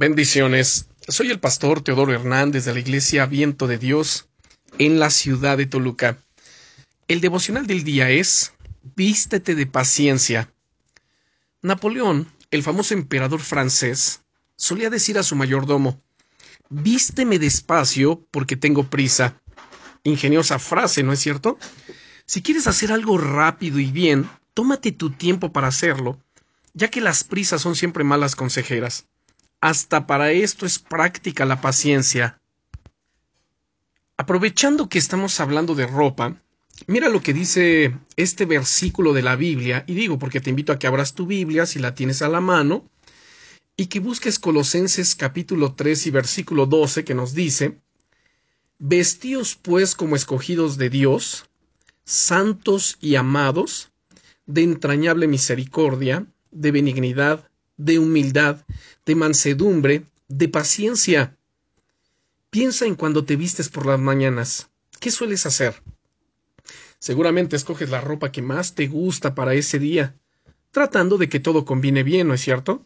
Bendiciones. Soy el pastor Teodoro Hernández de la Iglesia Viento de Dios en la ciudad de Toluca. El devocional del día es Vístete de paciencia. Napoleón, el famoso emperador francés, solía decir a su mayordomo Vísteme despacio porque tengo prisa. Ingeniosa frase, ¿no es cierto? Si quieres hacer algo rápido y bien, tómate tu tiempo para hacerlo, ya que las prisas son siempre malas consejeras. Hasta para esto es práctica la paciencia. Aprovechando que estamos hablando de ropa, mira lo que dice este versículo de la Biblia, y digo porque te invito a que abras tu Biblia si la tienes a la mano, y que busques Colosenses capítulo 3 y versículo 12 que nos dice, Vestíos pues como escogidos de Dios, santos y amados, de entrañable misericordia, de benignidad, de humildad, de mansedumbre, de paciencia. Piensa en cuando te vistes por las mañanas. ¿Qué sueles hacer? Seguramente escoges la ropa que más te gusta para ese día, tratando de que todo combine bien, ¿no es cierto?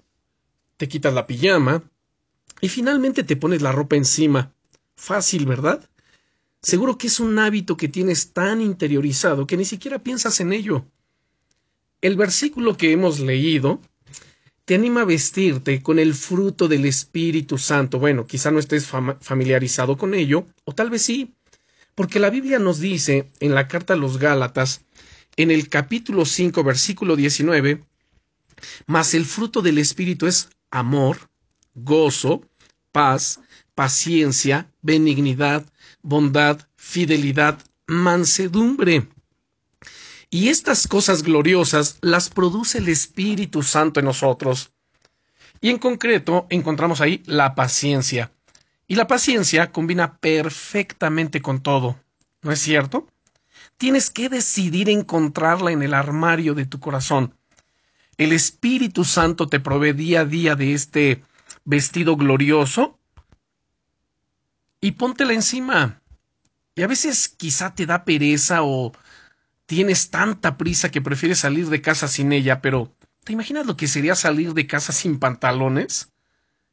Te quitas la pijama y finalmente te pones la ropa encima. Fácil, ¿verdad? Seguro que es un hábito que tienes tan interiorizado que ni siquiera piensas en ello. El versículo que hemos leído te anima a vestirte con el fruto del Espíritu Santo. Bueno, quizá no estés familiarizado con ello, o tal vez sí, porque la Biblia nos dice en la carta a los Gálatas, en el capítulo 5, versículo 19, mas el fruto del Espíritu es amor, gozo, paz, paciencia, benignidad, bondad, fidelidad, mansedumbre. Y estas cosas gloriosas las produce el Espíritu Santo en nosotros. Y en concreto encontramos ahí la paciencia. Y la paciencia combina perfectamente con todo. ¿No es cierto? Tienes que decidir encontrarla en el armario de tu corazón. El Espíritu Santo te provee día a día de este vestido glorioso y póntela encima. Y a veces quizá te da pereza o tienes tanta prisa que prefieres salir de casa sin ella, pero ¿te imaginas lo que sería salir de casa sin pantalones?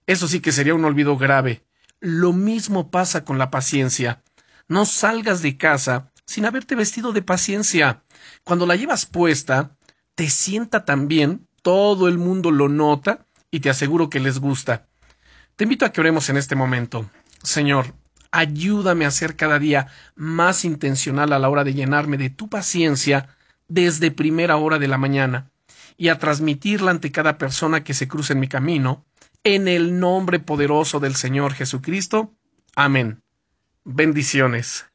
Eso sí que sería un olvido grave. Lo mismo pasa con la paciencia. No salgas de casa sin haberte vestido de paciencia. Cuando la llevas puesta, te sienta tan bien, todo el mundo lo nota y te aseguro que les gusta. Te invito a que oremos en este momento. Señor, ayúdame a ser cada día más intencional a la hora de llenarme de tu paciencia desde primera hora de la mañana y a transmitirla ante cada persona que se cruce en mi camino, en el nombre poderoso del Señor Jesucristo. Amén. Bendiciones.